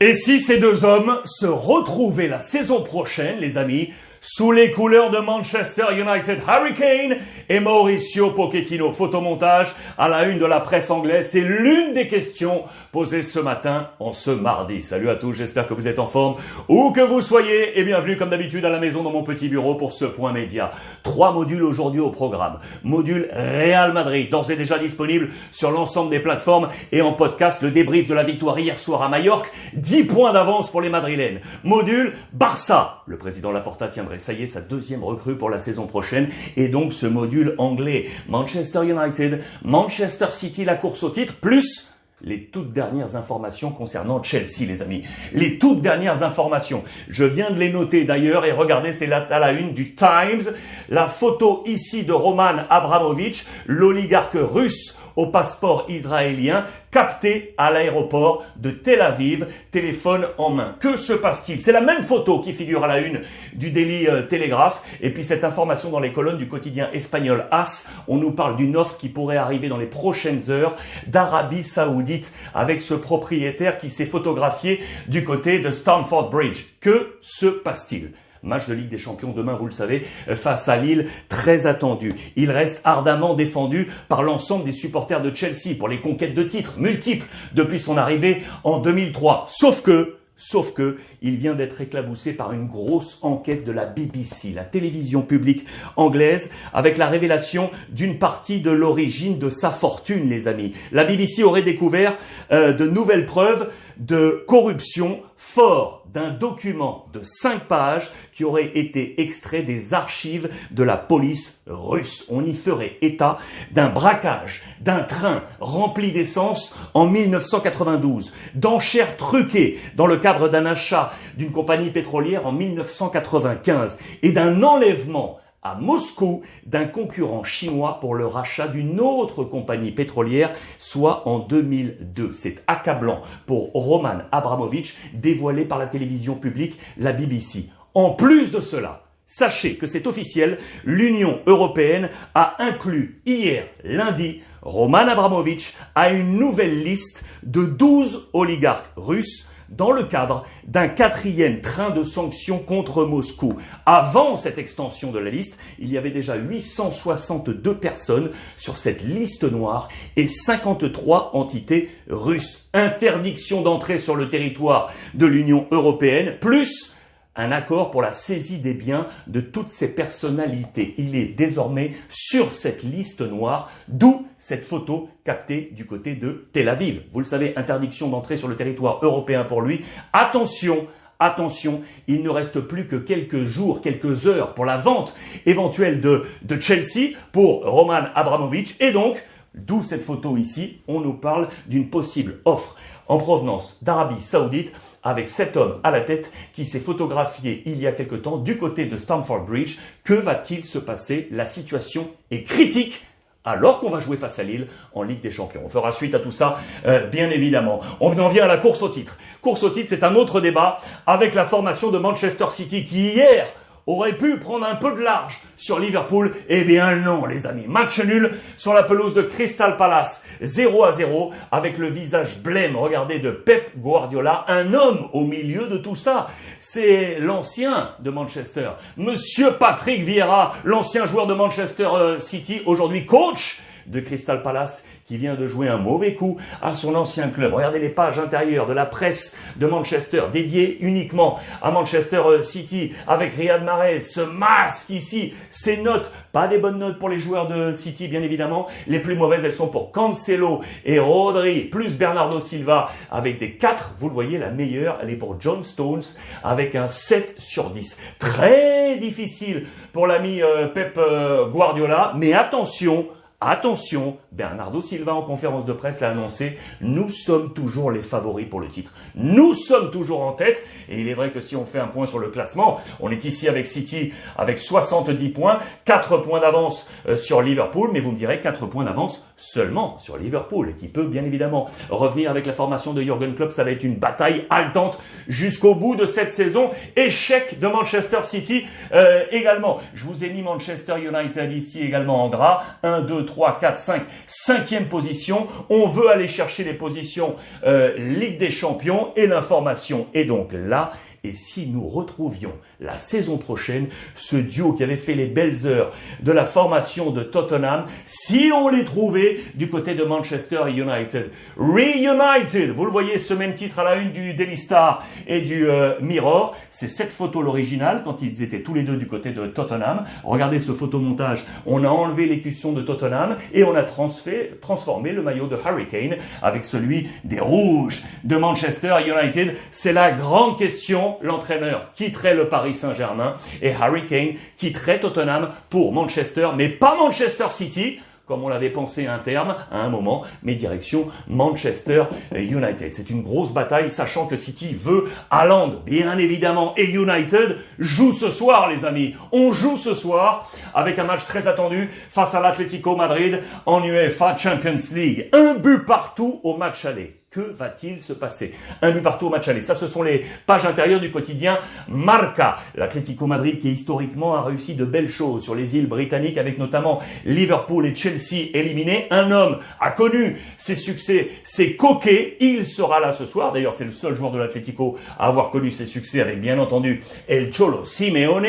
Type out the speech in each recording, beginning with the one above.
Et si ces deux hommes se retrouvaient la saison prochaine, les amis, sous les couleurs de Manchester United Hurricane et Mauricio Pochettino. Photomontage à la une de la presse anglaise, c'est l'une des questions posées ce matin en ce mardi. Salut à tous, j'espère que vous êtes en forme, où que vous soyez, et bienvenue comme d'habitude à la maison dans mon petit bureau pour ce point média. Trois modules aujourd'hui au programme. Module Real Madrid, d'ores et déjà disponible sur l'ensemble des plateformes et en podcast, le débrief de la victoire hier soir à Majorque, 10 points d'avance pour les Madrilènes. Module Barça, le président Laporta tient ça y est, sa deuxième recrue pour la saison prochaine. Et donc ce module anglais, Manchester United, Manchester City, la course au titre, plus les toutes dernières informations concernant Chelsea, les amis. Les toutes dernières informations. Je viens de les noter d'ailleurs et regardez, c'est à la une du Times. La photo ici de Roman Abramovich, l'oligarque russe au passeport israélien, capté à l'aéroport de Tel Aviv, téléphone en main. Que se passe-t-il? C'est la même photo qui figure à la une du Daily euh, Telegraph. Et puis cette information dans les colonnes du quotidien espagnol AS, on nous parle d'une offre qui pourrait arriver dans les prochaines heures d'Arabie Saoudite avec ce propriétaire qui s'est photographié du côté de Stamford Bridge. Que se passe-t-il? Match de Ligue des Champions demain, vous le savez, face à Lille, très attendu. Il reste ardemment défendu par l'ensemble des supporters de Chelsea pour les conquêtes de titres multiples depuis son arrivée en 2003. Sauf que, Sauf que, il vient d'être éclaboussé par une grosse enquête de la BBC, la télévision publique anglaise, avec la révélation d'une partie de l'origine de sa fortune, les amis. La BBC aurait découvert euh, de nouvelles preuves de corruption fort d'un document de cinq pages qui aurait été extrait des archives de la police russe. On y ferait état d'un braquage d'un train rempli d'essence en 1992, d'enchères truquées dans le cadre d'un achat d'une compagnie pétrolière en 1995 et d'un enlèvement à Moscou d'un concurrent chinois pour le rachat d'une autre compagnie pétrolière, soit en 2002. C'est accablant pour Roman Abramovich, dévoilé par la télévision publique, la BBC. En plus de cela, sachez que c'est officiel, l'Union européenne a inclus hier lundi Roman Abramovich à une nouvelle liste de 12 oligarques russes dans le cadre d'un quatrième train de sanctions contre Moscou. Avant cette extension de la liste, il y avait déjà 862 personnes sur cette liste noire et 53 entités russes. Interdiction d'entrée sur le territoire de l'Union européenne, plus un accord pour la saisie des biens de toutes ces personnalités. Il est désormais sur cette liste noire, d'où cette photo captée du côté de Tel Aviv. Vous le savez, interdiction d'entrer sur le territoire européen pour lui. Attention, Attention, il ne reste plus que quelques jours, quelques heures pour la vente éventuelle de, de Chelsea pour Roman Abramovich. Et donc, d'où cette photo ici, on nous parle d'une possible offre en provenance d'Arabie Saoudite avec cet homme à la tête qui s'est photographié il y a quelque temps du côté de Stamford Bridge. Que va-t-il se passer? La situation est critique alors qu'on va jouer face à Lille en Ligue des Champions. On fera suite à tout ça, euh, bien évidemment. On en vient à la course au titre. Course au titre, c'est un autre débat avec la formation de Manchester City qui hier aurait pu prendre un peu de large sur Liverpool. Eh bien non, les amis. Match nul sur la pelouse de Crystal Palace. 0 à 0 avec le visage blême, regardez, de Pep Guardiola. Un homme au milieu de tout ça. C'est l'ancien de Manchester. Monsieur Patrick Vieira, l'ancien joueur de Manchester euh, City, aujourd'hui coach de Crystal Palace qui vient de jouer un mauvais coup à son ancien club. Regardez les pages intérieures de la presse de Manchester, dédiées uniquement à Manchester euh, City, avec Riyad Mahrez, ce masque ici, ces notes, pas des bonnes notes pour les joueurs de City, bien évidemment. Les plus mauvaises, elles sont pour Cancelo et Rodri, plus Bernardo Silva, avec des 4. Vous le voyez, la meilleure, elle est pour John Stones, avec un 7 sur 10. Très difficile pour l'ami euh, Pep euh, Guardiola, mais attention, Attention, Bernardo Silva en conférence de presse l'a annoncé, nous sommes toujours les favoris pour le titre. Nous sommes toujours en tête et il est vrai que si on fait un point sur le classement, on est ici avec City avec 70 points, 4 points d'avance euh, sur Liverpool, mais vous me direz 4 points d'avance seulement sur Liverpool qui peut bien évidemment revenir avec la formation de Jürgen Klopp, ça va être une bataille haletante jusqu'au bout de cette saison. Échec de Manchester City euh, également. Je vous ai mis Manchester United ici également en gras. 1, 2, 3, 4, 5, cinquième position. On veut aller chercher les positions euh, Ligue des Champions et l'information est donc là. Et si nous retrouvions la saison prochaine ce duo qui avait fait les belles heures de la formation de Tottenham, si on les trouvait du côté de Manchester United, Reunited, vous le voyez, ce même titre à la une du Daily Star et du euh, Mirror, c'est cette photo l'original quand ils étaient tous les deux du côté de Tottenham. Regardez ce photomontage, on a enlevé l'écusson de Tottenham et on a transformé le maillot de Hurricane avec celui des Rouges de Manchester United. C'est la grande question l'entraîneur quitterait le Paris Saint-Germain et Harry Kane quitterait Tottenham pour Manchester, mais pas Manchester City, comme on l'avait pensé un terme, à un moment, mais direction Manchester United. C'est une grosse bataille, sachant que City veut Haaland, bien évidemment, et United joue ce soir, les amis. On joue ce soir avec un match très attendu face à l'Atlético Madrid en UEFA Champions League. Un but partout au match aller. Que va-t-il se passer Un but partout au match aller. Ça, ce sont les pages intérieures du quotidien Marca. L'Atlético Madrid qui historiquement a réussi de belles choses sur les îles britanniques avec notamment Liverpool et Chelsea éliminés. Un homme a connu ses succès, ses coquets. Il sera là ce soir. D'ailleurs, c'est le seul joueur de l'Atlético à avoir connu ses succès avec bien entendu El Cholo Simeone.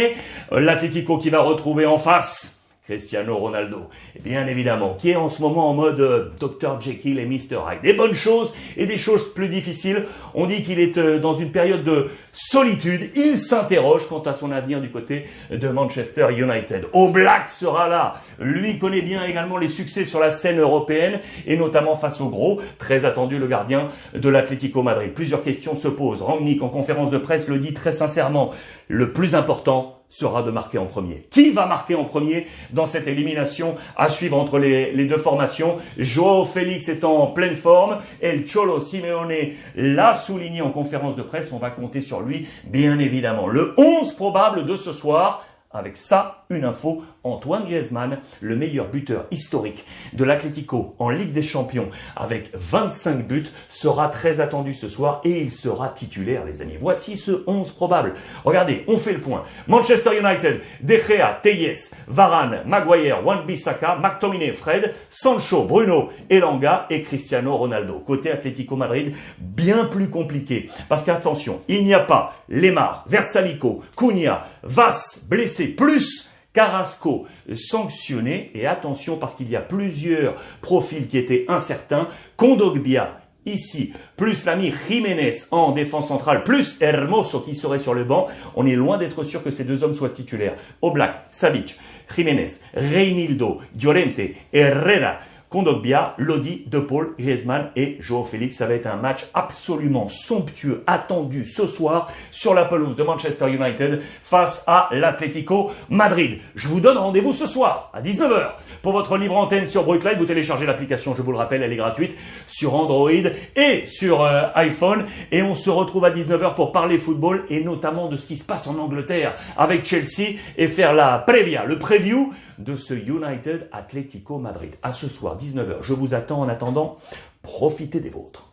L'Atlético qui va retrouver en face Cristiano Ronaldo, bien évidemment, qui est en ce moment en mode euh, Dr Jekyll et Mr Hyde. Des bonnes choses et des choses plus difficiles. On dit qu'il est euh, dans une période de solitude. Il s'interroge quant à son avenir du côté de Manchester United. Black sera là. Lui connaît bien également les succès sur la scène européenne et notamment face au gros, très attendu le gardien de l'Atlético Madrid. Plusieurs questions se posent. Rangnick en conférence de presse le dit très sincèrement. Le plus important, sera de marquer en premier. Qui va marquer en premier dans cette élimination à suivre entre les, deux formations? Joao Félix est en pleine forme. El Cholo Simeone l'a souligné en conférence de presse. On va compter sur lui, bien évidemment. Le 11 probable de ce soir, avec ça, une info, Antoine Griezmann, le meilleur buteur historique de l'Atlético en Ligue des Champions, avec 25 buts, sera très attendu ce soir et il sera titulaire, les amis. Voici ce 11 probable. Regardez, on fait le point. Manchester United, De Gea, Teyes, Varane, Maguire, Wan-Bissaka, McTominay, Fred, Sancho, Bruno, Elanga et Cristiano Ronaldo. Côté Atlético Madrid, bien plus compliqué. Parce qu'attention, il n'y a pas Lemar, Versalico, Cunha, Vas, blessé, plus Carrasco sanctionné, et attention parce qu'il y a plusieurs profils qui étaient incertains, Kondogbia ici, plus l'ami Jiménez en défense centrale, plus Hermoso qui serait sur le banc, on est loin d'être sûr que ces deux hommes soient titulaires. Oblak, Savic, Jiménez, Reinildo, Llorente, Herrera, Kondogbia, Lodi, De Paul, Griezmann et Joao Félix. Ça va être un match absolument somptueux, attendu ce soir sur la pelouse de Manchester United face à l'Atlético Madrid. Je vous donne rendez-vous ce soir à 19h pour votre libre antenne sur Brookline. Vous téléchargez l'application, je vous le rappelle, elle est gratuite sur Android et sur euh, iPhone. Et on se retrouve à 19h pour parler football et notamment de ce qui se passe en Angleterre avec Chelsea et faire la previa, le preview de ce United Atlético Madrid. À ce soir, 19h. Je vous attends en attendant. Profitez des vôtres.